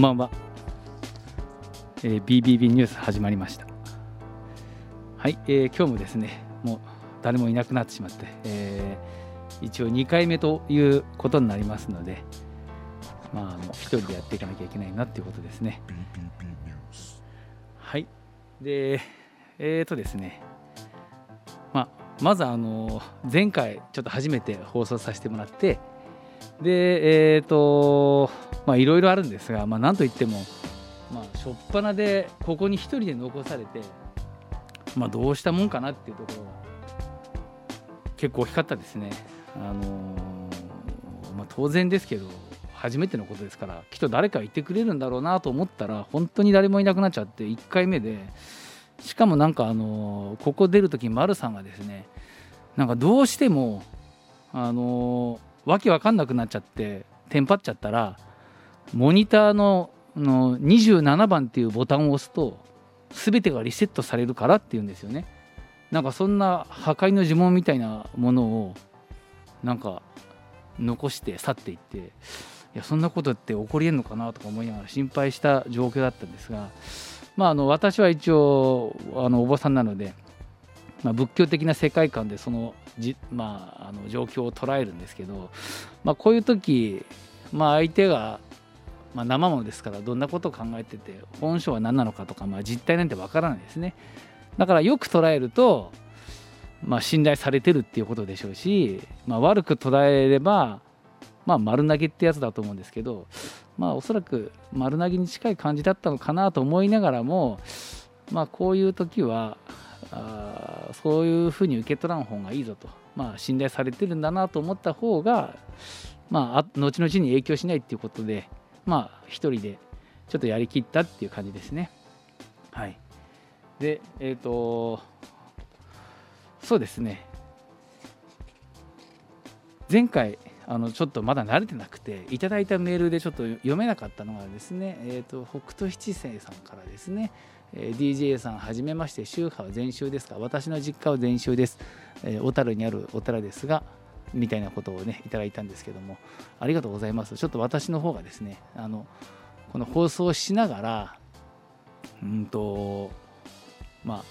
んばんは、えー、BBB ニュース始まりました。はい、えー、今日もですねもう誰もいなくなってしまって、えー、一応2回目ということになりますのでまあの一人でやっていかなきゃいけないなっていうことですね。はいでえーとですねまあまずあの前回ちょっと初めて放送させてもらってでえっ、ー、とまあいろいろあるんですが、まあ、なんといっても、まあ、初っ端でここに1人で残されて、まあ、どうしたもんかなっていうところが結構大きかったですね。あのー、まあ、当然ですけど初めてのことですからきっと誰かいてくれるんだろうなと思ったら本当に誰もいなくなっちゃって1回目でしかもなんかあの、ここ出る時丸さんがですねなんかどうしてもあの、わけわかんなくなっちゃってテンパっちゃったらモニターのの27番っていうボタンを押すと全てがリセットされるからっていうんですよね。なんかそんな破壊の呪文みたいなものをなんか残して去っていっていやそんなことって起こりえんのかなとか思いながら心配した状況だったんですが、まあ、あの私は一応あのお坊さんなので、まあ、仏教的な世界観でそのじ、まあ、あの状況を捉えるんですけど、まあ、こういう時、まあ、相手がまあ、生ものですからどんなことを考えてて本性は何なのかとか、まあ、実態なんてわからないですね。だからよく捉えると、まあ、信頼されてるっていうことでしょうし、まあ、悪く捉えれば、まあ、丸投げってやつだと思うんですけど、まあ、おそらく丸投げに近い感じだったのかなと思いながらも、まあ、こういう時はあそういうふうに受け取らん方がいいぞと、まあ、信頼されてるんだなと思った方が、まあ、後々に影響しないっていうことで、まあ一人でちょっとやりきったっていう感じですね。はい。で、えっ、ー、と、そうですね。前回、あのちょっとまだ慣れてなくて、いただいたメールでちょっと読めなかったのがですね、えーと、北斗七星さんからですね、DJ さん、はじめまして、宗派は禅宗ですか？私の実家は禅宗です。えー、小樽にあるお寺ですが、みたいなことをねいただいたんですけどもありがとうございますちょっと私の方がですねあのこの放送しながらうんとまあ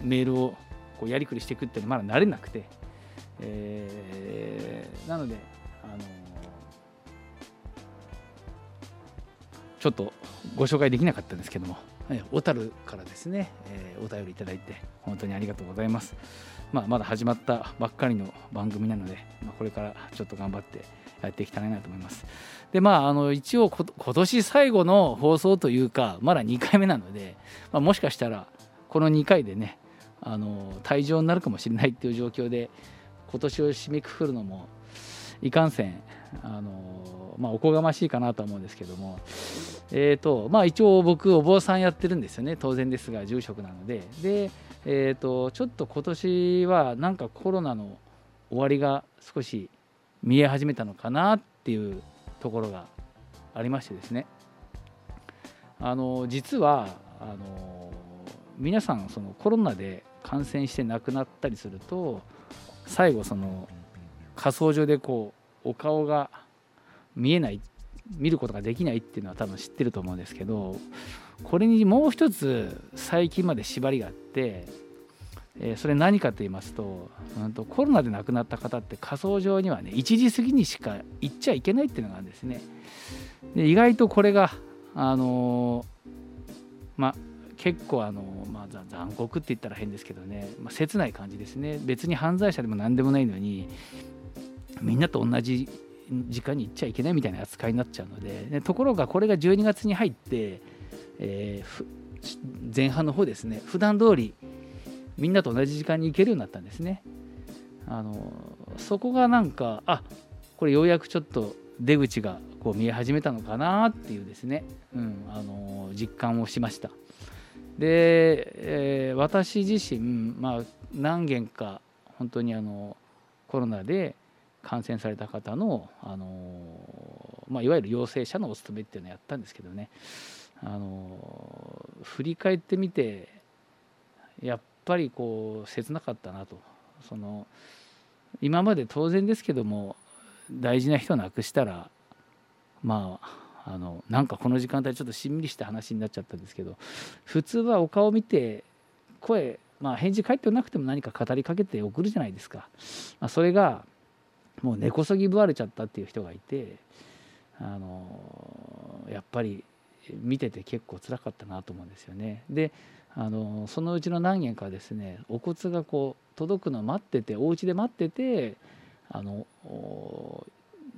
メールをこうやりくりしていくっていうのはまだ慣れなくて、えー、なのであのちょっとご紹介できなかったんですけども小樽からですね、えー、お便りいただいて本当にありがとうございます。まあ、まだ始まったばっかりの番組なので、まあ、これからちょっと頑張ってやっていきたいなと思います。で、まあ、あの一応今年最後の放送というか、まだ2回目なので、まあ、もしかしたらこの2回でね、あの退場になるかもしれないっていう状況で、今年を締めくくるのもいかんせん、あのまあ、おこがましいかなと思うんですけども、えーとまあ、一応僕、お坊さんやってるんですよね、当然ですが、住職なので。でえーと、ちょっと今年はなんかコロナの終わりが少し見え始めたのかなっていうところがありましてですね。あの実はあの皆さんそのコロナで感染して亡くなったりすると最後その仮想上でこうお顔が見えない見ることができないっていうのは多分知ってると思うんですけどこれにもう一つ最近まで縛りがあって、え、それ何かと言いますと,、うんと、コロナで亡くなった方って仮想上にはね1時過ぎにしか行っちゃいけないっていうのがあるんですね。で意外とこれがあの、まあ結構あの、まあ、残酷って言ったら変ですけどね、まあ、切ない感じですね別に犯罪者でも何でもないのにみんなと同じ時間に行っちゃいけないみたいな扱いになっちゃうのででところがこれが12月に入って、えー、前半の方ですね普段通りみんなと同じ時間に行けるようになったんですね。あのそこがなんかあこれようやくちょっと出口がこう見え始めたのかなっていうですね、うん、あの実感をしました。で、えー、私自身、まあ、何件か本当にあのコロナで感染された方の、あのまあ、いわゆる陽性者のお勤めっていうのをやったんですけどね、あの振り返ってみてやっぱりこう切なかったなと。その今まで当然ですけども大事な人を亡くしたらまああのなんかこの時間帯ちょっとしんみりした話になっちゃったんですけど普通はお顔見て声まあ返事返ってなくても何か語りかけて送るじゃないですか、まあ、それがもう根こそぎぶわれちゃったっていう人がいてあのやっぱり見てて結構辛かったなと思うんですよね。であのそのうちの何件かですねお骨がこう届くのを待っててお家で待っててあの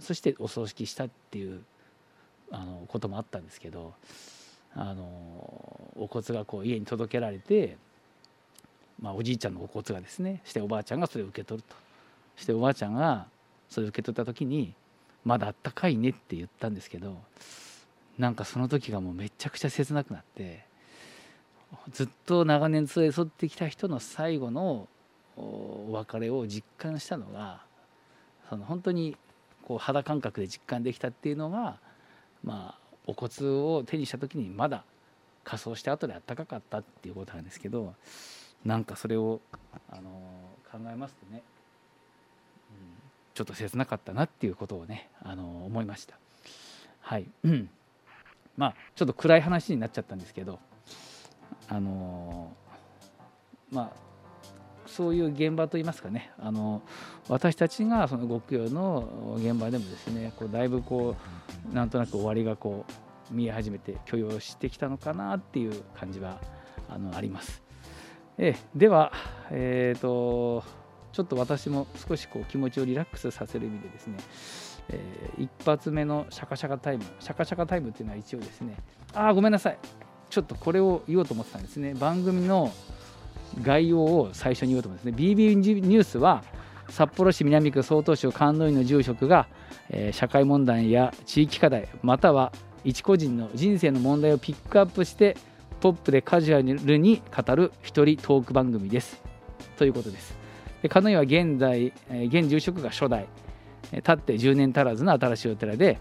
そしてお葬式したっていうあのこともあったんですけどあのお骨がこう家に届けられて、まあ、おじいちゃんのお骨がですねしておばあちゃんがそれを受け取るとしておばあちゃんがそれ受け取った時に「まだあったかいね」って言ったんですけどなんかその時がもうめちゃくちゃ切なくなってずっと長年連れ添ってきた人の最後のお別れを実感したのがその本当にこう肌感覚で実感できたっていうのがまあお骨を手にした時にまだ仮装した後であったかかったっていうことなんですけどなんかそれをあの考えますとね、ちょっと切なかったなっていうことをねあの思いました。はい、うん、まあちょっと暗い話になっちゃったんですけどあのまあそういう現場といいますかねあの私たちがその極用の現場でもですねこうだいぶこうなんとなく終わりがこう見え始めて許容してきたのかなっていう感じはあのあります。えでは、えーと、ちょっと私も少しこう気持ちをリラックスさせる意味でですね、えー、一発目のシャカシャカタイムシャカシャカタイムっていうのは一応ですねああごめんなさい。ちょっとこれを言おうと思ってたんですね。番組の概要を最初に言おうと思うんですね。BB ニュースは札幌市南区曹洞州関東院の住職が、えー、社会問題や地域課題または一個人の人生の問題をピックアップしてポップでカジュアルに語る一人トーク番組です。ということです。でカノイは現在、え、現住職が初代。立って10年足らずの新しいお寺で、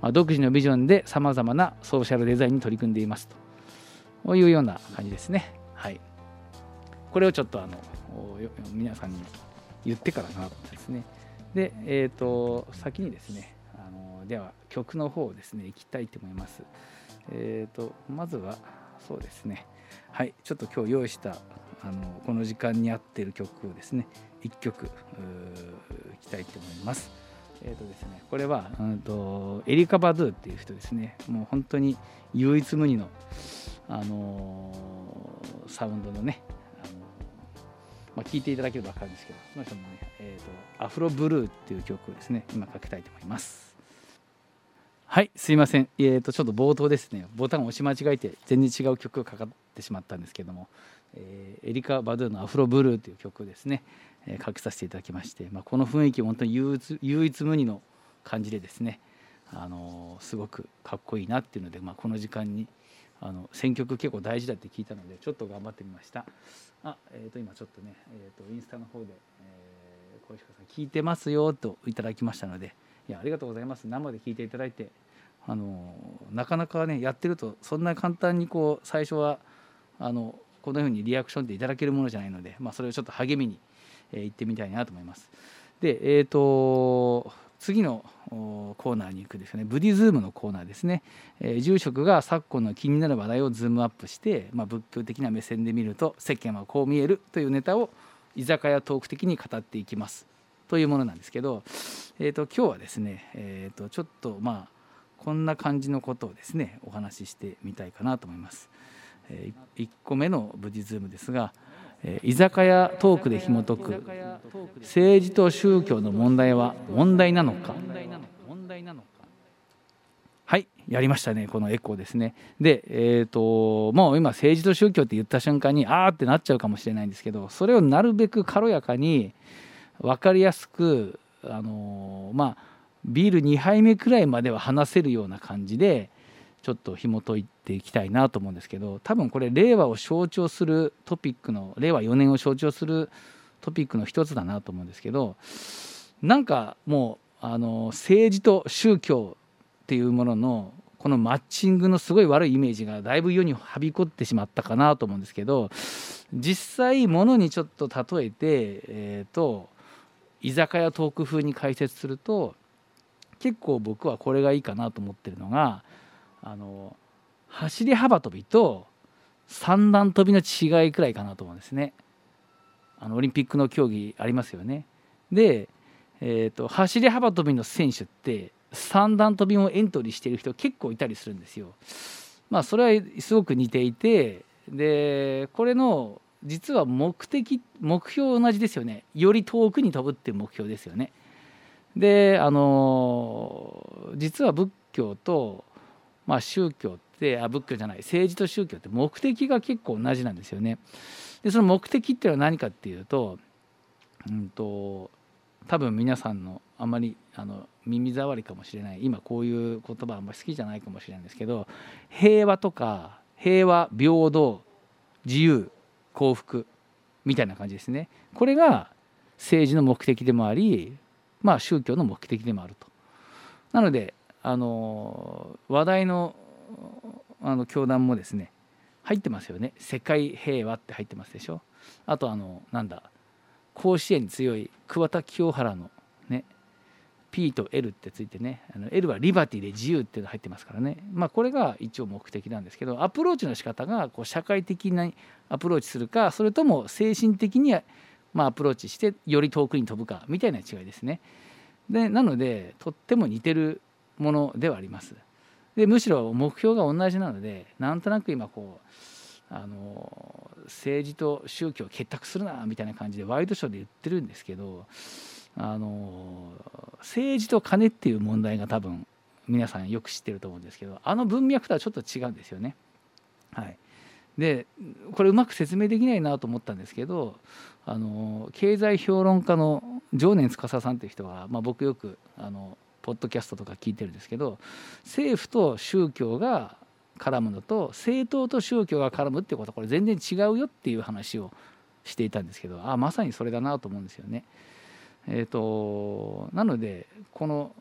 まあ、独自のビジョンでさまざまなソーシャルデザインに取り組んでいますと。いうような感じですね。はい。これをちょっとあの皆さんに言ってからなですね。でえっ、ー、と先にですねあのでは曲の方をですねいきたいと思います。えっ、ー、とまずはそうですね。はい。ちょっと今日用意したあのこの時間に合っている曲をですね1曲いきたいと思います。えーとですね、これは、うんと、エリカ・バドゥっていう人ですね。もう本当に唯一無二の、あのー、サウンドのねまあ、聞いていただければ分かるんですけどその人のね、えーと、アフロブルーっていう曲をですね今かけたいと思います。はいすいません。えーとちょっと冒頭ですね。ボタンを押し間違えて全然違う曲がかかってしまったんですけども、えー、エリカ・バドゥのアフロブルーという曲ですね、えー、かけさせていただきまして、まあ、この雰囲気本当に唯一唯一無二の感じでですね。あの、すごくかっこいいなっていうので、まあ、この時間にあの選曲結構大事だって聞いたのでちょっと頑張ってみました。あ、えー、と今ちょっとね、えー、とインスタの方で、えー、小石川さん聞いてますよといただきましたのでいやありがとうございます。生で聞いていただいてあのなかなかねやってるとそんな簡単にこう最初はあのこのようにリアクションでいただけるものじゃないので、まあ、それをちょっと励みに、えー、言ってみたいなと思います。で、えーと次のコーナーに行くですねブディズームのコーナーですね、えー、住職が昨今の気になる話題をズームアップして、まあ、仏教的な目線で見ると世間はこう見えるというネタを居酒屋トーク的に語っていきますというものなんですけど、えーと、今日はですね、えーと、ちょっとまあこんな感じのことをですねお話ししてみたいかなと思います。1個目のブディズームですが、居酒屋トークで紐解く政治と宗教の問題は問題なのか？はいやりましたねこのエコーですね。でえっ、ー、ともう今政治と宗教って言った瞬間にあーってなっちゃうかもしれないんですけどそれをなるべく軽やかに分かりやすくあの、まあビール2杯目くらいまでは話せるような感じでちょっと紐解いていきたいなと思うんですけど多分これ令和を象徴するトピックの令和4年を象徴するトピックの一つだなと思うんですけどなんかもうあの政治と宗教っていうもののこのマッチングのすごい悪いイメージがだいぶ世にはびこってしまったかなと思うんですけど実際ものにちょっと例えて、えーと居酒屋トーク風に解説すると結構僕はこれがいいかなと思ってるのがあの走り幅跳びと三段跳びの違いくらいかなと思うんですね。あのオリンピックの競技ありますよね。で、えーと、走り幅跳びの選手って三段跳びもエントリーしている人結構いたりするんですよ。まあそれはすごく似ていてでこれの実は目的目標同じですよねより遠くに飛ぶっていう目標ですよね。であの実は仏教と、まあ、宗教ってあ仏教じゃない政治と宗教って目的が結構同じなんですよね。でその目的っていうのは何かっていうと,、うんと、多分皆さんのあんまりあの耳障りかもしれない今こういう言葉あんまり好きじゃないかもしれないんですけど平和とか平和平等自由幸福みたいな感じですねこれが政治の目的でもありまあ宗教の目的でもあるとなのであの話題のあの教団もですね入ってますよね。世界平和って入ってますでしょ。あとあのなんだ甲子園に強い桑田清原のね P と L ってついてねあの L はリバティで自由っていうの入ってますからね。まあこれが一応目的なんですけどアプローチの仕方がこう社会的なアプローチするかそれとも精神的にまあアプローチしてより遠くに飛ぶかみたいな違いですね。でなのでとっても似てるものではありますでむしろ目標が同じなのでなんとなく今こうあの政治と宗教を結託するなみたいな感じでワイドショーで言ってるんですけどあの政治と金っていう問題が多分皆さんよく知ってると思うんですけどあの文脈とはちょっと違うんですよね。はい、でこれうまく説明できないなと思ったんですけどあの経済評論家の常年司さんという人は、まあ、僕よくあのポッドキャストとか聞いてるんですけど政府と宗教が絡むのと政党と宗教が絡むってことはこれ全然違うよっていう話をしていたんですけどあまさにそれだなと思うんですよね。えーと、なのでこの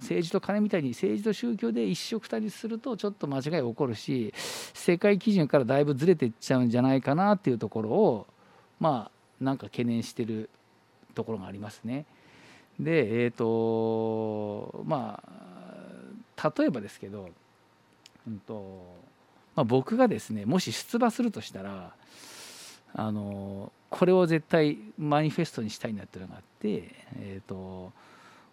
政治と金みたいに政治と宗教で一緒くたにするとちょっと間違い起こるし世界基準からだいぶずれていっちゃうんじゃないかなっていうところをまあなんか懸念してるところがありますね。でえっ、ー、とまあ例えばですけど、うんとまあ、僕がですねもし出馬するとしたらあのこれを絶対マニフェストにしたいなっていうのがあって、えーと、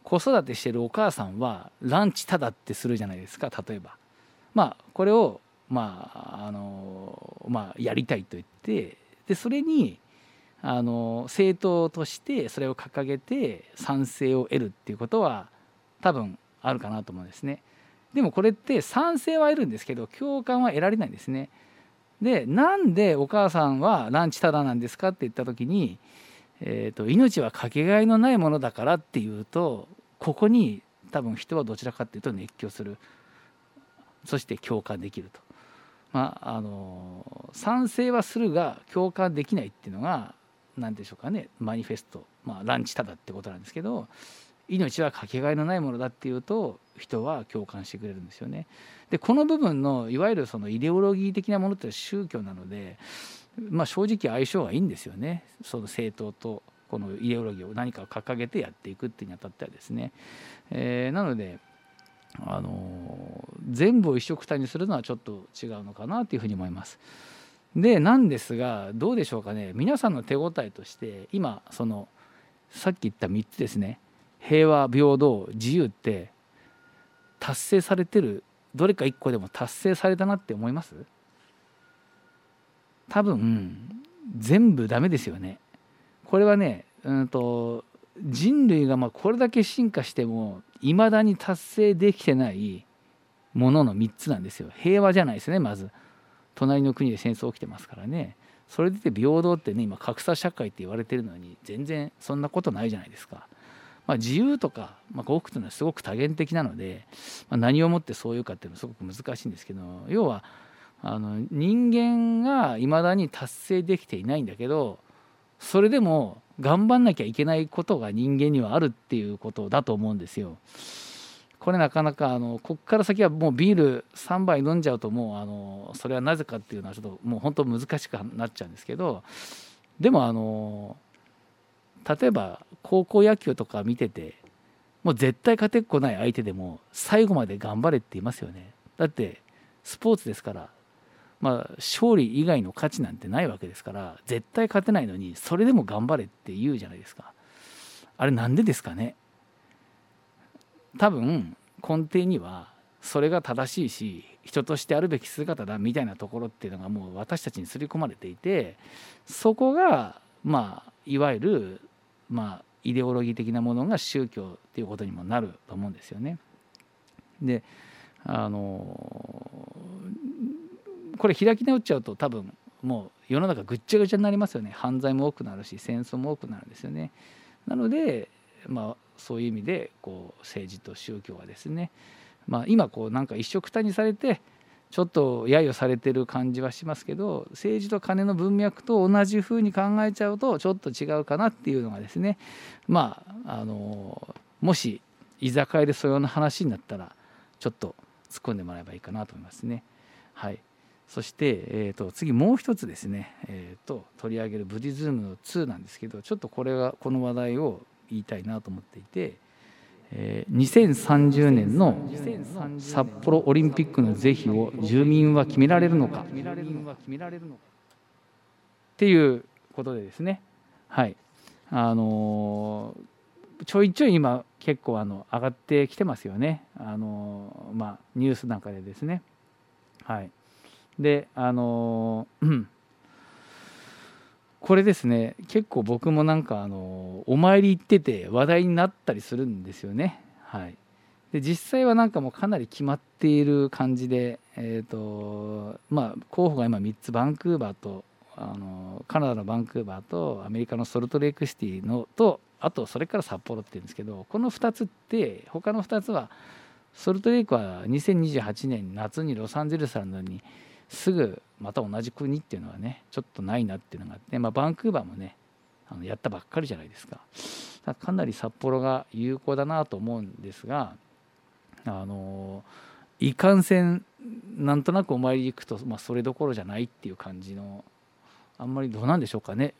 子育てしてるお母さんはランチただってするじゃないですか例えば。まあこれをまああのまあやりたいと言ってでそれにあの政党としてそれを掲げて賛成を得るっていうことは多分あるかなと思うんですね。でもこれって賛成は得るんですけど共感は得られないんですね。でなんでお母さんはランチタダなんですかって言った時に、えーと、命はかけがえのないものだからっていうとここに多分人はどちらかっていうと熱狂するそして共感できると。まあ、あの賛成はするが共感できないっていうのが何でしょうかねマニフェスト、まあ、ランチタダってことなんですけど命はかけがえのないものだっていうと人は共感してくれるんですよね。でこの部分のいわゆるそのイデオロギー的なものって宗教なので、まあ、正直相性がいいんですよねその政党とこのイデオロギーを何かを掲げてやっていくっていうにあたってはですね。えー、なのであの全部を一緒くたにするのはちょっと違うのかなというふうに思います。でなんですがどうでしょうかね。皆さんの手応えとして今そのさっき言った3つですね。平和平等自由って達成されてるどれか1個でも達成されたなって思います？多分全部ダメですよね。これはねうんと人類がまこれだけ進化してもいまだに達成できてないものの3つなんですよ。平和じゃないですねまず。隣の国で戦争起きてますからねそれで平等ってね今格差社会って言われてるのに全然そんなことないじゃないですか。まあ、自由とか、まあ、幸福というのはすごく多元的なので、まあ、何をもってそういうかっていうのはすごく難しいんですけど要はあの人間がいまだに達成できていないんだけどそれでも頑張んなきゃいけないことが人間にはあるっていうことだと思うんですよ。これなかなかあのこっから先はもうビール3杯飲んじゃうともうあのそれはなぜかっていうのはちょっともう本当難しくなっちゃうんですけどでもあの例えば高校野球とか見ててもう絶対勝てっこない相手でも最後まで頑張れって言いますよね。だってスポーツですからまあ、勝利以外の価値なんてないわけですから絶対勝てないのにそれでも頑張れって言うじゃないですか。あれなんでですかね？多分根底にはそれが正しいし人としてあるべき姿だみたいなところっていうのがもう私たちに刷り込まれていてそこがまあいわゆるまあイデオロギー的なものが宗教っていうことにもなると思うんですよね。であのこれ開き直っちゃうと多分もう世の中ぐっちゃぐちゃになりますよね犯罪も多くなるし戦争も多くなるんですよね。なのでまあそういう意味でこう政治と宗教はですね、まあ、今こうなんか一緒くたにされてちょっと揶揄されてる感じはしますけど政治と金の文脈と同じふうに考えちゃうとちょっと違うかなっていうのがですねまああのもし居酒屋でそういうような話になったらちょっと突っ込んでもらえばいいかなと思いますね。はい、そして、えー、と次もう一つですね、えー、と取り上げるブディズムの2なんですけどちょっとこれがこの話題を言いたいなと思っていて、えー、2030年の札幌オリンピックの是非を住民は決められるのかっていうことでですね。はい。あのー、ちょいちょい今結構あの上がってきてますよね。あのー、まあニュースなんかでですね。はい。であのー、これですね結構僕もなんかあのお参り行ってて話題になったりするんですよね。はい、で実際はなんかもうかなり決まっている感じで、えーとまあ、候補が今3つバンクーバーとあのカナダのバンクーバーとアメリカのソルトレイクシティのとあとそれから札幌っていうんですけどこの2つって他の2つはソルトレイクは2028年夏にロサンゼルスなのにすぐまた同じ国っていうのはねちょっとないなっていうのがあって、まあ、バンクーバーもねあのやったばっかりじゃないですか。かなり札幌が有効だなと思うんですがあのいかんせんなんとなくお参り行くと、まあ、それどころじゃないっていう感じのあんまりどうなんでしょうかね。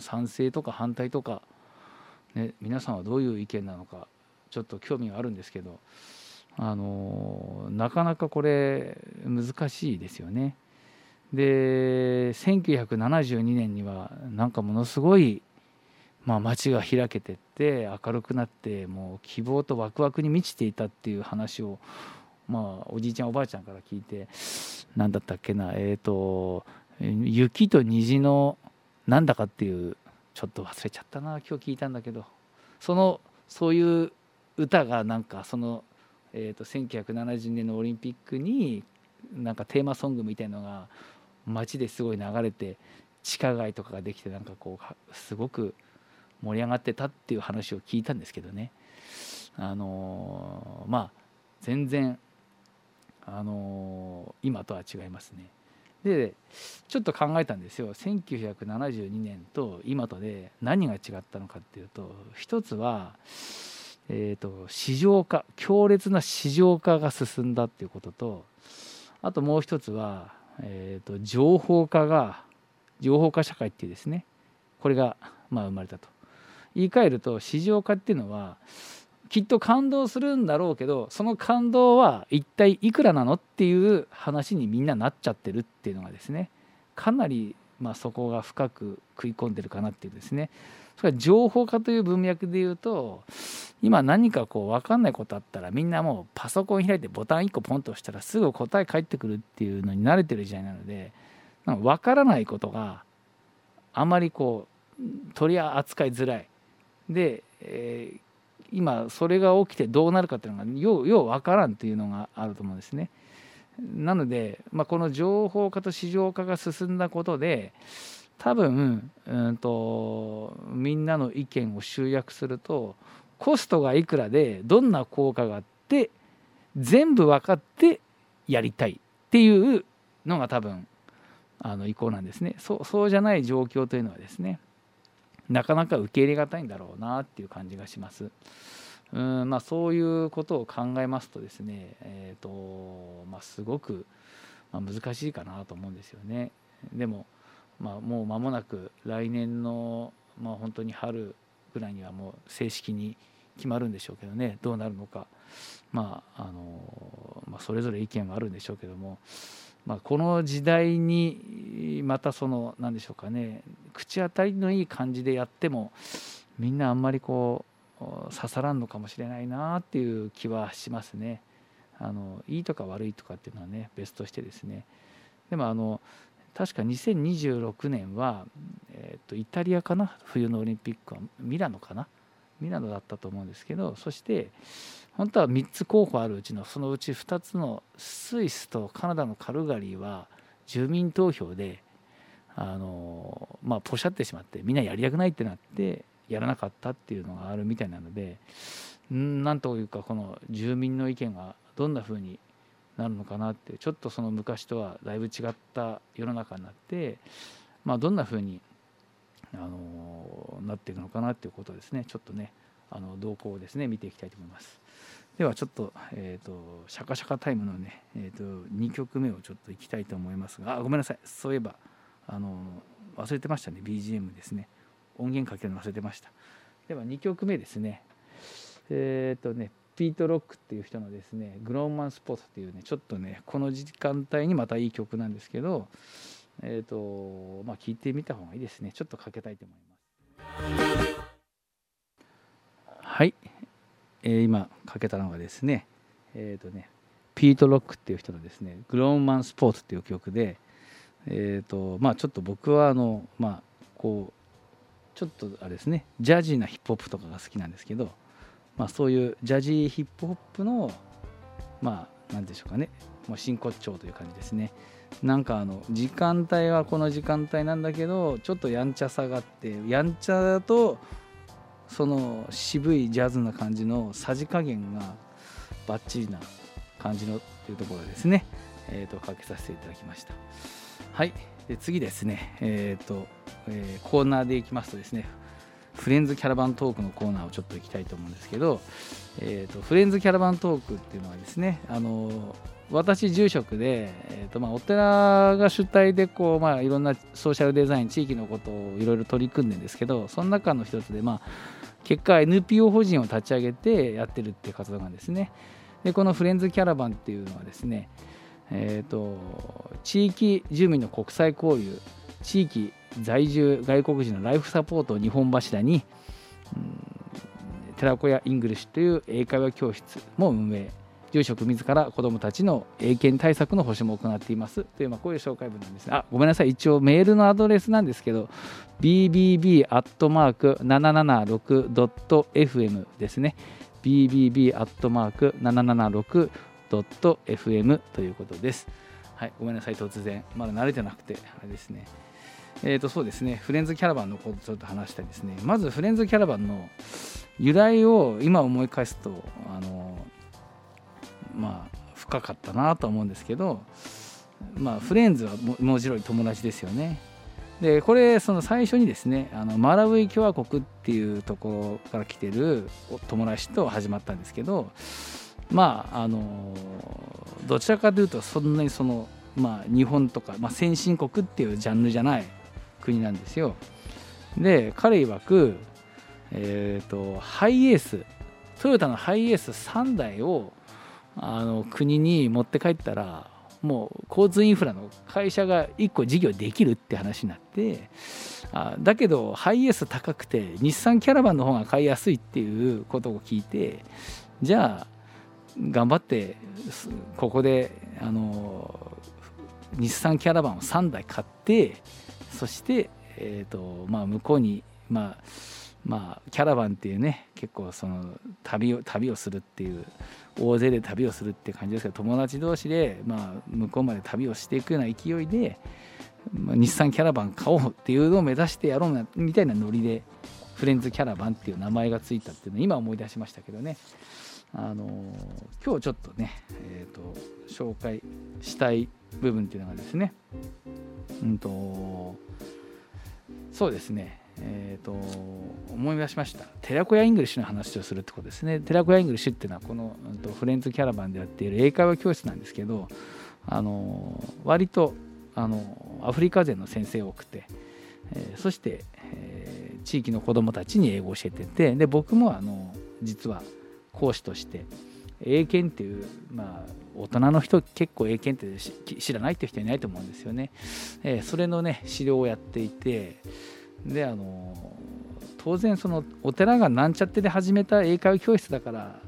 賛成とか反対とか、ね、皆さんはどういう意見なのかちょっと興味があるんですけどあのなかなかこれ難しいですよね。で1972年にはなんかものすごい、まあ、街が開けてって明るくなってもう希望とワクワクに満ちていたっていう話を、まあ、おじいちゃんおばあちゃんから聞いて何だったっけなえっ、ー、と雪と虹のなんだかっていうちょっと忘れちゃったな今日聞いたんだけどそのそういう歌がなんかそのえーと、1970年のオリンピックになんかテーマソングみたいのが街ですごい流れて地下街とかができてなんかこうすごく盛り上がってたっていう話を聞いたんですけどねあのー、まあ全然あのー、今とは違いますね。でちょっと考えたんですよ1972年と今とで何が違ったのかっていうと一つはえーと、市場化強烈な市場化が進んだっていうこととあともう一つは、えーと、情報化が情報化社会っていうですねこれがまあ生まれたと。言い換えると市場化っていうのはきっと感動するんだろうけどその感動は一体いくらなのっていう話にみんななっちゃってるっていうのがですねかなりまあそこが深く食い込んでるかなっていうですね。それから情報化という文脈で言うと今何かこう分かんないことあったらみんなもうパソコン開いてボタン1個ポンと押したらすぐ答え返ってくるっていうのに慣れてる時代なのでなか分からないことがあまりこう取り扱いづらいで、えー、今それが起きてどうなるかっていうのがようよう分からんっていうのがあると思うんですね。なので、まあ、この情報化と市場化が進んだことで多分、うんと、みんなの意見を集約するとコストがいくらでどんな効果があって全部分かってやりたいっていうのが多分あの意向なんですねそうそうじゃない状況というのはですねなかなか受け入れがたいんだろうなっていう感じがします。うんまあ、そういうことを考えますとですね、えーとまあ、すごく難しいかなと思うんですよね。でもまあ、もう間もなく来年の、まあ、本当に春ぐらいにはもう正式に決まるんでしょうけどね。どうなるのか。まああの、まあ、それぞれ意見はあるんでしょうけども、まあ、この時代にまたその何でしょうかね。口当たりのいい感じでやってもみんなあんまりこう刺さらんのかもしれないなっていう気はしますね。あのいいとか悪いとかっていうのはね別としてですね。でもあの確か2026年は、えー、とイタリアかな？冬のオリンピックは。ミラノかな？ミラノだったと思うんですけどそして本当は3つ候補あるうちのそのうち2つのスイスとカナダのカルガリーは住民投票であのまあポシャってしまってみんなやりたくないってなってやらなかったっていうのがあるみたいなのでなんというかこの住民の意見がどんな風になるのかなってちょっとその昔とはだいぶ違った世の中になって、まあ、どんな風にあのなっていくのかなっていうことですね。ちょっとねあの動向をですね見ていきたいと思います。ではちょっと,、えーと、シャカシャカタイムのね、えーと、2曲目をちょっといきたいと思いますがあごめんなさい。そういえばあの忘れてましたね。BGM ですね。音源かけるの忘れてました。では2曲目ですね。えっ、ー、とねピート・ロックっていう人のですね「グローマン・スポット」っていうねちょっとねこの時間帯にまたいい曲なんですけどえっ、ー、とまあ聴いてみた方がいいですね。ちょっとかけたいと思います。はい、えー、今かけたのがですねえっ、ー、とねピート・ロックっていう人のですね「グローマン・スポーツ」っていう曲でえっ、とまあちょっと僕はあのまあこうちょっとあれですねジャジーなヒップホップとかが好きなんですけどまあ、そういうジャジーヒップホップのまあ何でしょうかね。もう真骨頂という感じですね。なんかあの時間帯はこの時間帯なんだけどちょっとやんちゃさがあってやんちゃだとその渋いジャズな感じのさじ加減がバッチリな感じのっていうところですね、えーと、かけさせていただきました。はい。で次ですね。えっ、ー、と、えー、コーナーでいきますとですね。フレンズキャラバントークのコーナーをちょっと行きたいと思うんですけど、えーと、フレンズキャラバントークっていうのはですねあの私住職で、えーとまあ、お寺が主体でこう、まあ、いろんなソーシャルデザイン地域のことをいろいろ取り組んでるんですけどその中の一つで、まあ、結果 NPO 法人を立ち上げてやってるっていう活動なんですねでこのフレンズキャラバンっていうのはですね、えーと地域住民の国際交流地域在住外国人のライフサポートを二本柱に、うん、寺子屋イングリッシュという英会話教室も運営住職自ら子どもたちの英検対策の補習も行っていますという、まあ、こういう紹介文なんですあごめんなさい一応メールのアドレスなんですけど bbb.776.fm ですね bbb.776.fm ということです。はい、ごめんなさい、突然。まだ慣れてなくて、あれですね。えー、とそうですね。フレンズキャラバンのことをちょっと話したいですね。まずフレンズキャラバンの由来を今思い返すとあのまあ深かったなと思うんですけどまあフレンズはもちろん友達ですよね。でこれその最初にですねあのマラウイ共和国っていうところから来てる友達と始まったんですけどまああのどちらかというとそんなにそのまあ日本とか、まあ、先進国っていうジャンルじゃない国なんですよ。で彼曰く、えーと、ハイエーストヨタのハイエース3台をあの国に持って帰ったらもう交通インフラの会社が1個事業できるって話になってあだけどハイエース高くて日産キャラバンの方が買いやすいっていうことを聞いてじゃあ頑張ってここであの日産キャラバンを3台買ってそして、えーとまあ、向こうに、まあまあ、キャラバンっていうね結構その旅を旅をするっていう大勢で旅をするって感じですけど友達同士で、まあ、向こうまで旅をしていくような勢いで、まあ、日産キャラバン買おうっていうのを目指してやろうなみたいなノリでフレンズキャラバンっていう名前がついたっていうのを今思い出しましたけどね。あの今日ちょっとね、えーと紹介したい部分っていうのがですねうんとそうですねえーと、思い出しました。寺子屋イングリッシュの話をするってことですね。寺子屋イングリッシュっていうのはこの、うん、とフレンズキャラバンでやっている英会話教室なんですけどあの割とあのアフリカ勢の先生多くて、えー、そして、えー、地域の子どもたちに英語を教えててで僕もあの実は講師として英検っていう、まあ、大人の人結構英検って知らないっていう人いないと思うんですよね。えー、それのね指導をやっていてであの当然そのお寺がなんちゃってで始めた英会話教室だから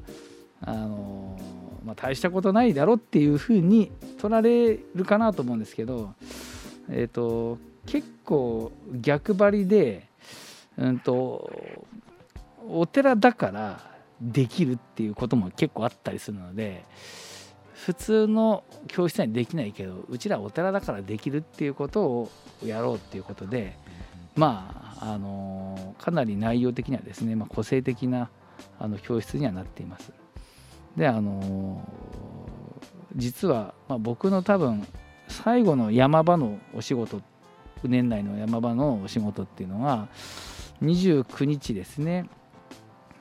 あの、まあ、大したことないだろっていうふうに取られるかなと思うんですけど、えーと、結構逆張りで、うんとお寺だからできるっていうことも結構あったりするので普通の教室にはできないけどうちらお寺だからできるっていうことをやろうっていうことでまああのかなり内容的にはですね、まあ、個性的なあの教室にはなっています。であの実は、まあ、僕の多分最後の山場のお仕事年内の山場のお仕事っていうのが29日ですね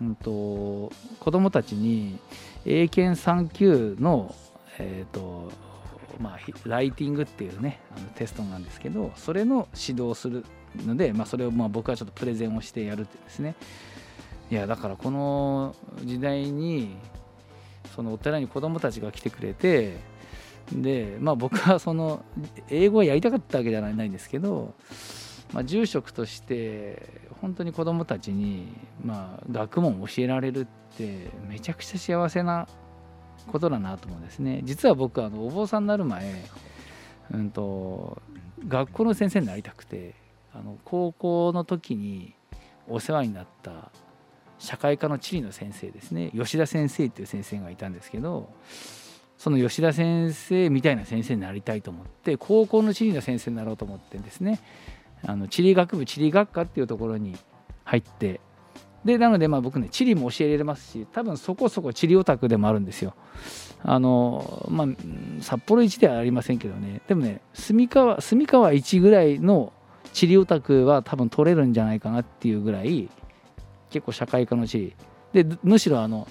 うんと、子どもたちに英検3級の、えーとまあ、ライティングっていうねあのテストなんですけどそれの指導をするので、まあ、それをまあ僕はちょっとプレゼンをしてやるってですね。いやだからこの時代にそのお寺に子どもたちが来てくれてでまあ僕はその英語をやりたかったわけじゃないんですけどまあ、住職として本当に子どもたちに、まあ、学問を教えられるってめちゃくちゃ幸せなことだなと思うんですね。実は僕あのお坊さんになる前、うんと、学校の先生になりたくてあの高校の時にお世話になった社会科の地理の先生ですね。吉田先生っていう先生がいたんですけどその吉田先生みたいな先生になりたいと思って高校の地理の先生になろうと思ってですね。あの地理学部地理学科っていうところに入ってでなのでまあ僕ね地理も教えられますし多分そこそこ地理オタクでもあるんですよ。あのまあ札幌1ではありませんけどね。でもね住川住川1ぐらいの地理オタクは多分取れるんじゃないかなっていうぐらい結構社会科の地理。でむしろあの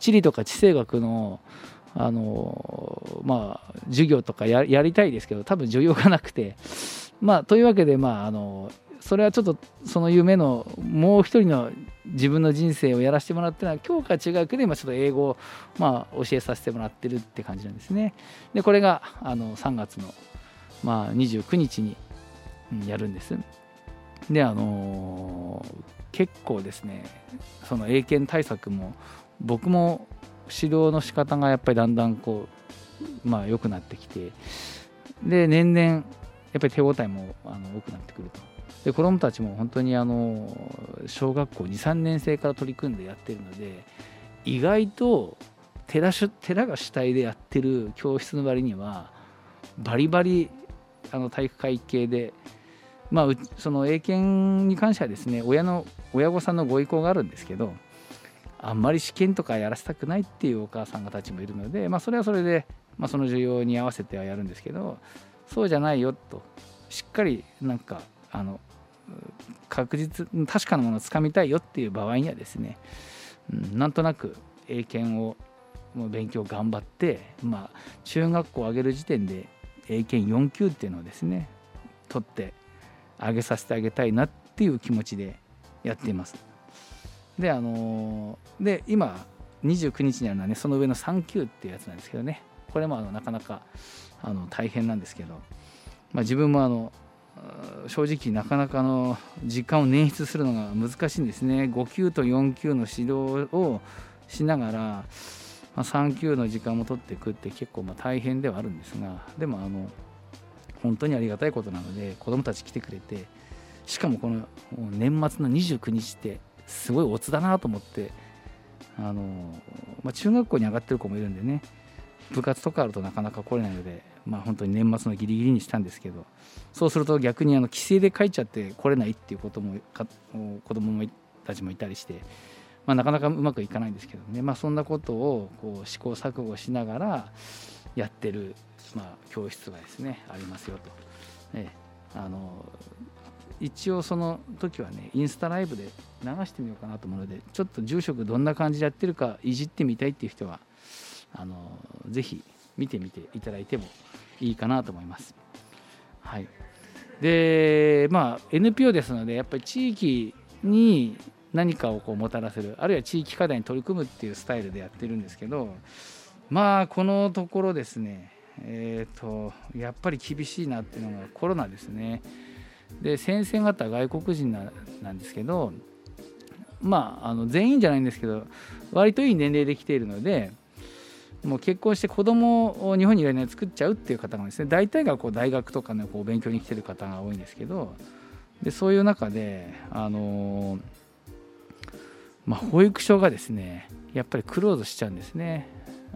地理とか地政学のあのまあ授業とかやりたいですけど多分需要がなくて。まあ、というわけで、まあ、あのそれはちょっとその夢のもう一人の自分の人生をやらせてもらってのは今日から違うけど今ちょっと英語をまあ教えさせてもらってるって感じなんですね。でこれがあの3月のまあ29日にやるんです。であの結構ですねその英検対策も僕も指導の仕方がやっぱりだんだんこうまあ良くなってきてで年々やっぱり手応えもあの多くなってくると。で子どもたちも本当にあの小学校23年生から取り組んでやってるので意外と寺寺が主体でやってる教室の割にはバリバリあの体育会系で、まあ、その英検に関してはですね親の親御さんのご意向があるんですけどあんまり試験とかやらせたくないっていうお母さんたちもいるので、まあ、それはそれで、まあ、その需要に合わせてはやるんですけどそうじゃないよとしっかりなんかあの確実確かなものをつかみたいよっていう場合にはですね、うん、なんとなく英検を勉強頑張って、まあ、中学校を上げる時点で英検4級っていうのをですね取って上げさせてあげたいなっていう気持ちでやっています。であので今29日にあるのはねその上の3級っていうやつなんですけどねこれもあのなかなかあの大変なんですけど、まあ、自分もあの正直なかなかの時間を捻出するのが難しいんですね。5級と4級の指導をしながら、まあ、3級の時間も取っていくって結構ま大変ではあるんですがでもあの本当にありがたいことなので子どもたち来てくれてしかもこの年末の29日ってすごいオツだなと思ってあの、まあ、中学校に上がってる子もいるんでね。部活とかあるとなかなか来れないので、まあ、本当に年末のギリギリにしたんですけどそうすると逆にあの帰省で帰っちゃって来れないっていうことも子供もたちもいたりして、まあ、なかなかうまくいかないんですけどね、まあ、そんなことをこう試行錯誤しながらやってる、まあ、教室がですねありますよと。ええ、あの一応その時はねインスタライブで流してみようかなと思うのでちょっと住職どんな感じでやってるかいじってみたいっていう人はあのぜひ見てみていただいてもいいかなと思います。はい、でまあ NPO ですのでやっぱり地域に何かをこうもたらせるあるいは地域課題に取り組むっていうスタイルでやってるんですけどまあこのところですねえーと、やっぱり厳しいなっていうのがコロナですね。で先生方外国人なんですけどまああの全員じゃないんですけど割といい年齢で来ているのでもう結婚して子供を日本にいられない作っちゃうっていう方がですね。大体がこう大学とかのこう勉強に来てる方が多いんですけどでそういう中であのまあ、保育所がですねやっぱりクローズしちゃうんですね。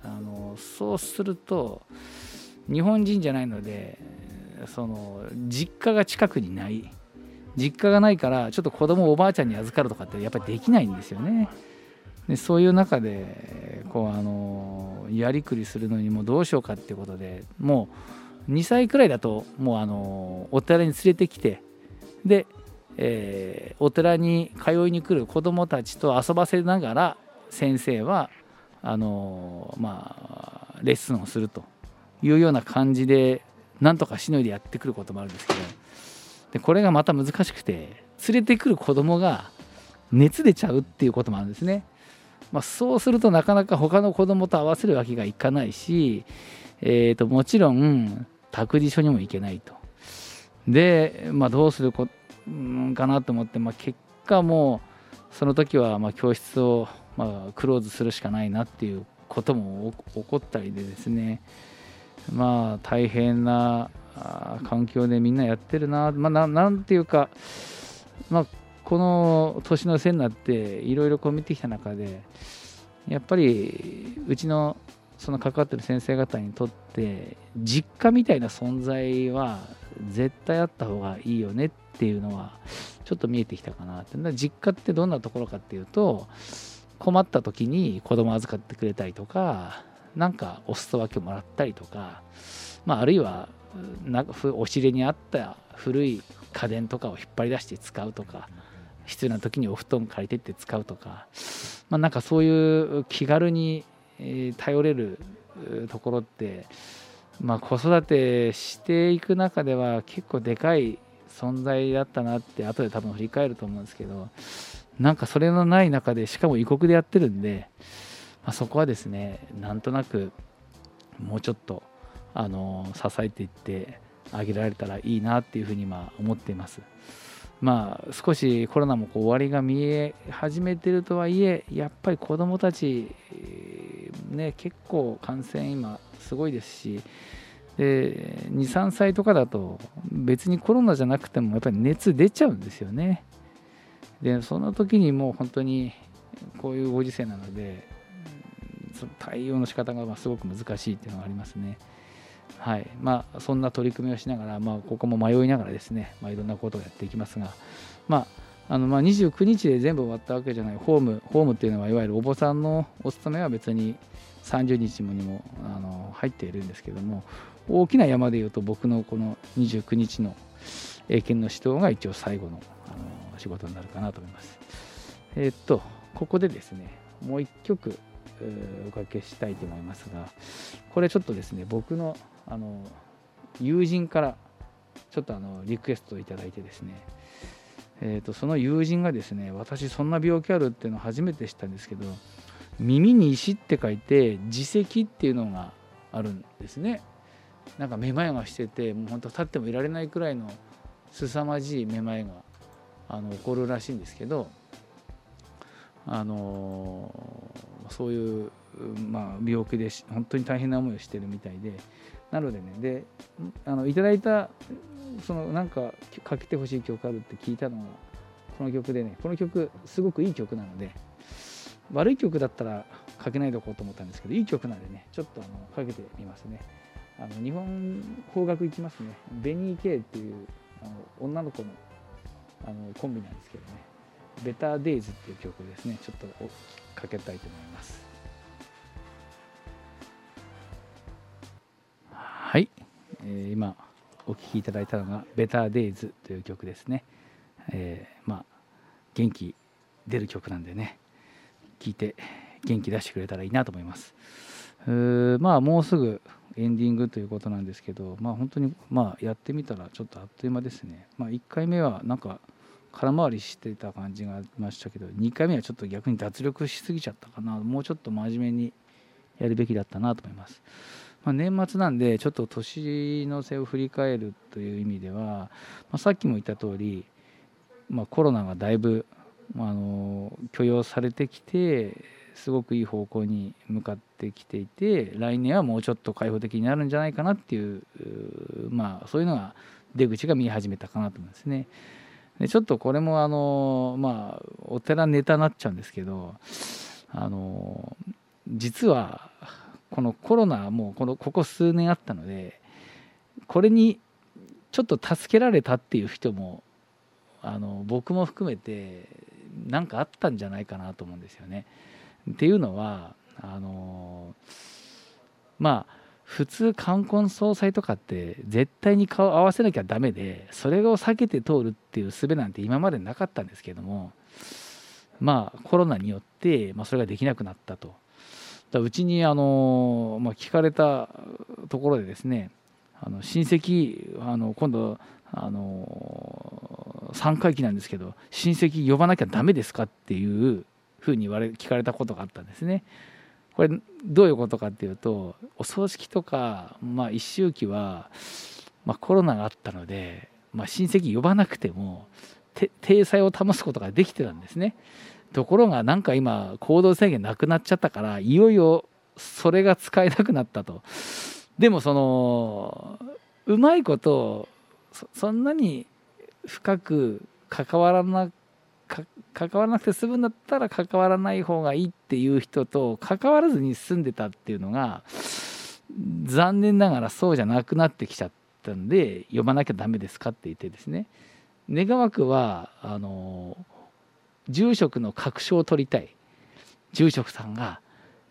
あのそうすると日本人じゃないのでその実家が近くにない。実家がないからちょっと子供をおばあちゃんに預かるとかってやっぱりできないんですよね。でそういう中でこうあのやりくりするのにもどうしようかっていうことでもう2歳くらいだともうあのお寺に連れてきてで、えー、お寺に通いに来る子どもたちと遊ばせながら先生はあのまあレッスンをするというような感じでなんとかしのいでやってくることもあるんですけどでこれがまた難しくて連れてくる子供が熱出ちゃうっていうこともあるんですね。まあ、そうするとなかなか他の子供と合わせるわけがいかないし、えー、ともちろん託児所にも行けないと。で、まあ、どうするこかなと思って、まあ、結果もうその時はま教室をまあクローズするしかないなっていうことも起こったりでですねまあ大変な環境でみんなやってるな、まあ、なんていうか、まあ、この年の瀬になっていろいろこう見てきた中でやっぱりうちのその関わってる先生方にとって実家みたいな存在は絶対あった方がいいよねっていうのはちょっと見えてきたかなって。実家ってどんなところかっていうと困った時に子供預かってくれたりとかなんかお裾分けもらったりとか、まあ、あるいはなお尻にあった古い家電とかを引っ張り出して使うとか必要な時にお布団借りてって使うとか、まあ、なんかそういう気軽に頼れるところって、まあ、子育てしていく中では結構でかい存在だったなって後で多分振り返ると思うんですけどなんかそれのない中でしかも異国でやってるんでまあ、そこはですねなんとなくもうちょっとあの支えていってあげられたらいいなっていうふうに今思っています。まあ少しコロナもこう終わりが見え始めてるとはいえやっぱり子どもたちね結構感染今すごいですし23歳とかだと別にコロナじゃなくてもやっぱり熱出ちゃうんですよね。でその時にもう本当にこういうご時世なので対応の仕方がすごく難しいっていうのがありますね。はいまあ、そんな取り組みをしながら、まあ、ここも迷いながらですね、まあ、いろんなことをやっていきますが、まああのまあ、29日で全部終わったわけじゃないホームホームっていうのはいわゆるお坊さんのお勤めは別に30日にもあの入っているんですけども大きな山でいうと僕のこの29日の英検の指導が一応最後のあの仕事になるかなと思います。えー、っとここでですねもう1曲おかけしたいと思いますがこれちょっとですね僕のあの友人からちょっとあのリクエストをいただいてですね。えーと、その友人がですね私そんな病気あるっていうのを初めて知ったんですけど耳に石って書いて耳石っていうのがあるんですね。なんかめまいがしててもうほんと立ってもいられないくらいの凄まじいめまいがあの起こるらしいんですけどあのそういう、まあ、病気で本当に大変な思いをしてるみたいでなのでねであのいただいたそのなんかかけてほしい曲あるって聞いたのがこの曲でねこの曲すごくいい曲なので悪い曲だったらかけないでおこうと思ったんですけどいい曲なんでねちょっとあのかけてみますね。あの日本邦楽いきますね。ベニー・ケイっていうあの女の子のあのコンビなんですけどね。ベターデイズっていう曲ですね。ちょっとかけたいと思います。えー、今お聴きいただいたのがベターデイズという曲ですね、えー、まあ元気出る曲なんでね聴いて元気出してくれたらいいなと思います。まあもうすぐエンディングということなんですけどまあ本当にまあやってみたらちょっとあっという間ですね。まあ1回目はなんか空回りしてた感じがありましたけど2回目はちょっと逆に脱力しすぎちゃったかな。もうちょっと真面目にやるべきだったなと思います。まあ、年末なんでちょっと年の瀬を振り返るという意味では、まあ、さっきも言った通り、まあ、コロナがだいぶ、まあ、あの許容されてきてすごくいい方向に向かってきていて来年はもうちょっと開放的になるんじゃないかなっていうまあそういうのが出口が見え始めたかなと思うんですね。でちょっとこれもあのまあお寺ネタになっちゃうんですけどあの実はこのコロナもうこのここ数年あったのでこれにちょっと助けられたっていう人もあの僕も含めて何かあったんじゃないかなと思うんですよね。っていうのはあのまあ普通冠婚葬祭とかって絶対に顔合わせなきゃダメでそれを避けて通るっていう術なんて今までなかったんですけどもまあコロナによって、まあ、それができなくなったと。うちにあの、まあ、聞かれたところでですねあの親戚あの今度あの3回忌なんですけど親戚呼ばなきゃダメですかっていうふうに言われ聞かれたことがあったんですね。これどういうことかっていうとお葬式とか、まあ、一周忌は、まあ、コロナがあったので、まあ、親戚呼ばなくても体裁を保つことができてたんですね。ところがなんか今行動制限なくなっちゃったからいよいよそれが使えなくなったと。でもそのうまいことそんなに深く関わらな関わらなくて済むんだったら関わらない方がいいっていう人と関わらずに済んでたっていうのが残念ながらそうじゃなくなってきちゃったんで呼ばなきゃダメですかって言ってですね願わくはあの住職の確証を取りたい。住職さんが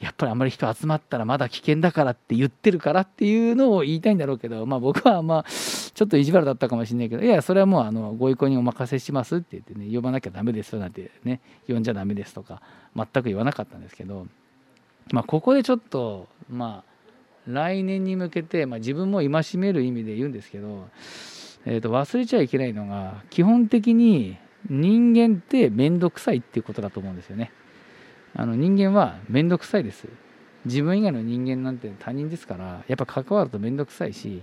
やっぱりあんまり人集まったらまだ危険だからって言ってるからっていうのを言いたいんだろうけど、まあ、僕はまあちょっと意地悪だったかもしれないけどいやそれはもうあのご意向にお任せしますって言ってね呼ばなきゃダメですよなんてね呼んじゃダメですとか全く言わなかったんですけど、まあ、ここでちょっとまあ来年に向けて、まあ、自分も戒める意味で言うんですけど、えー、と忘れちゃいけないのが基本的に人間って面倒くさいっていうことだと思うんですよね。あの人間は面倒くさいです自分以外の人間なんて他人ですからやっぱ関わると面倒くさいし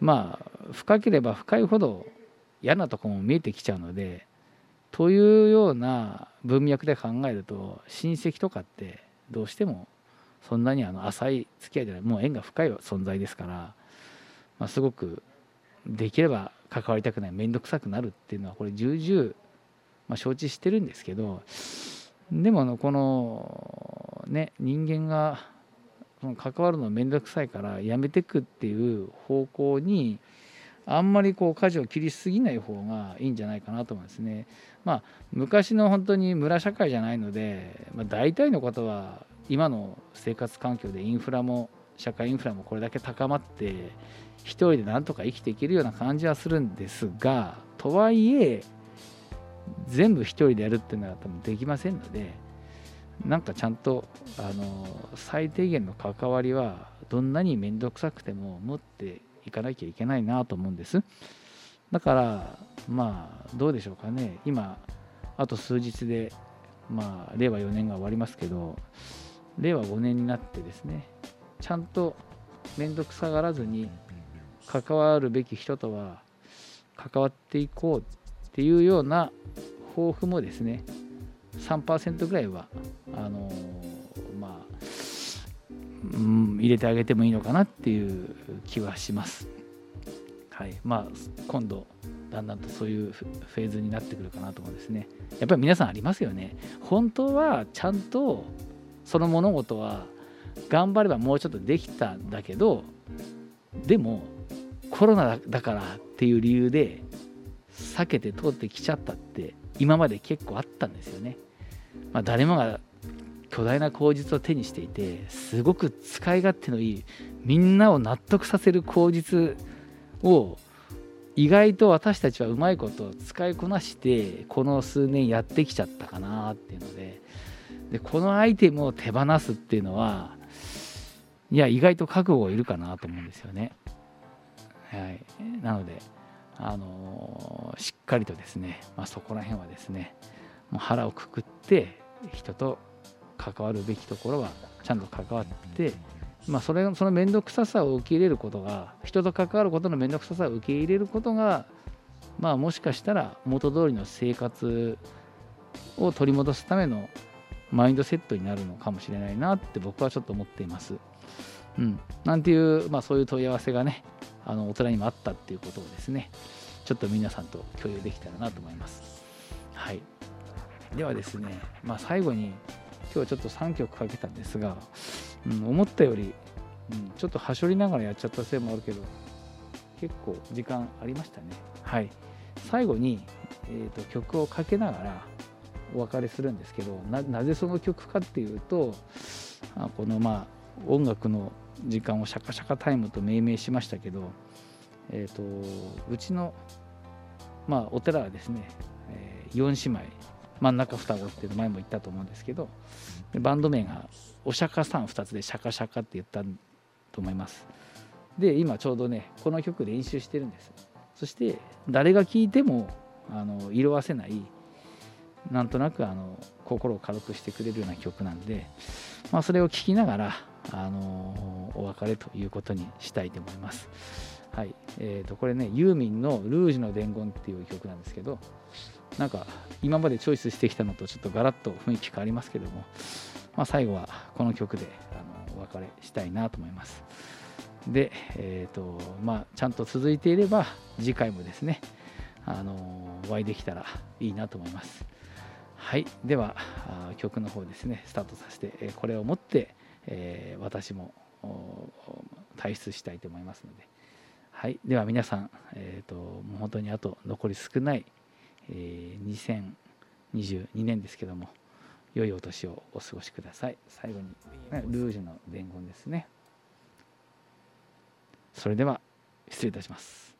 まあ深ければ深いほど嫌なとこも見えてきちゃうのでというような文脈で考えると親戚とかってどうしてもそんなにあの浅い付き合いじゃないもう縁が深い存在ですから、まあ、すごくできれば関わりたくない面倒くさくなるっていうのはこれ重々、まあ、承知してるんですけどでものこのね人間が関わるの面倒くさいからやめてくっていう方向にあんまりこう舵を切りすぎない方がいいんじゃないかなと思うんですね。まあ昔の本当に村社会じゃないので、まあ、大体のことは今の生活環境でインフラも社会インフラもこれだけ高まって一人でなんとか生きていけるような感じはするんですがとはいえ全部一人でやるっていうのは多分できませんのでなんかちゃんとあの最低限の関わりはどんなに面倒くさくても持っていかなきゃいけないなと思うんです。だからまあどうでしょうかね。今あと数日でまあ令和4年が終わりますけど令和5年になってですねちゃんと面倒くさがらずに関わるべき人とは関わっていこうっていうような抱負もですね3%ぐらいはあのまあ、うん、入れてあげてもいいのかなっていう気はします。はいまあ、今度だんだんとそういうフェーズになってくるかなと思うんですね。やっぱり皆さんありますよね。本当はちゃんとその物事は頑張ればもうちょっとできたんだけどでもコロナだからっていう理由で避けて通ってきちゃったって今まで結構あったんですよね。まあ、誰もが巨大な口実を手にしていてすごく使い勝手のいいみんなを納得させる口実を意外と私たちはうまいこと使いこなしてこの数年やってきちゃったかなっていうのででこのアイテムを手放すっていうのはいや意外と覚悟がいるかなと思うんですよね。はい、なのであのしっかりとですね、まあ、そこら辺はですねもう腹をくくって人と関わるべきところはちゃんと関わって、まあ、それその面倒くささを受け入れることが人と関わることの面倒くささを受け入れることが、まあ、もしかしたら元通りの生活を取り戻すためのマインドセットになるのかもしれないなって僕はちょっと思っています。うん、なんていう、まあ、そういう問い合わせがねあの大人にもあったっていうことをですねちょっと皆さんと共有できたらなと思います。はい、ではですね、まあ、最後に今日はちょっと3曲かけたんですが、うん、思ったより、うん、ちょっとはしょりながらやっちゃったせいもあるけど結構時間ありましたね。はい、最後に、えーと、曲をかけながらお別れするんですけどなぜその曲かっていうとこのまあ音楽の時間をシャカシャカタイムと命名しましたけど、えーと、うちの、まあ、お寺はですね、えー、4姉妹真ん中双子っていうの前も言ったと思うんですけどバンド名がお釈迦さん2つでシャカシャカって言ったと思います。で今ちょうどねこの曲練習してるんです。そして誰が聴いてもあの色あせないなんとなくあの心を軽くしてくれるような曲なんで、まあ、それを聴きながらあのお別れということにしたいと思います。はいえー、とこれねユーミンの「ルージュの伝言」っていう曲なんですけどなんか今までチョイスしてきたのとちょっとガラッと雰囲気変わりますけども、まあ、最後はこの曲であのお別れしたいなと思います。で、えーとまあ、ちゃんと続いていれば次回もですねあのお会いできたらいいなと思います。はい、では曲の方ですねスタートさせてこれをもってえー、私も退出したいと思いますので、はい、では皆さん、えーと、もう本当にあと残り少ない、えー、2022年ですけども良いお年をお過ごしください。最後にルージュの伝言ですね。それでは失礼いたします。